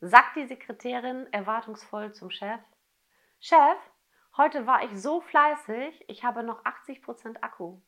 sagt die Sekretärin erwartungsvoll zum Chef. Chef, heute war ich so fleißig, ich habe noch 80% Akku.